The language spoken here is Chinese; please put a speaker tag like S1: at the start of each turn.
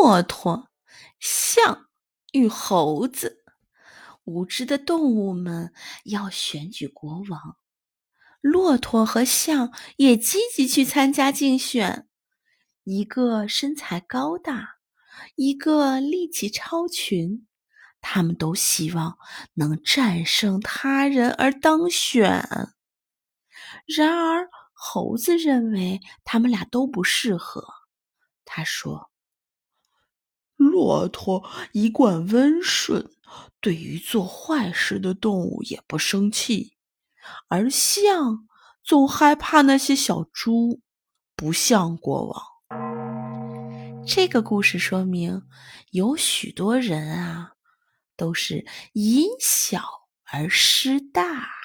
S1: 骆驼、象与猴子。无知的动物们要选举国王，骆驼和象也积极去参加竞选。一个身材高大，一个力气超群，他们都希望能战胜他人而当选。然而，猴子认为他们俩都不适合。他说：“
S2: 骆驼一贯温顺，对于做坏事的动物也不生气；而象总害怕那些小猪，不像国王。”
S1: 这个故事说明，有许多人啊，都是因小而失大。